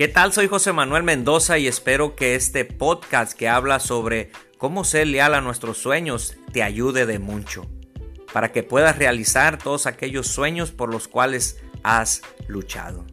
¿Qué tal? Soy José Manuel Mendoza y espero que este podcast que habla sobre cómo ser leal a nuestros sueños te ayude de mucho, para que puedas realizar todos aquellos sueños por los cuales has luchado.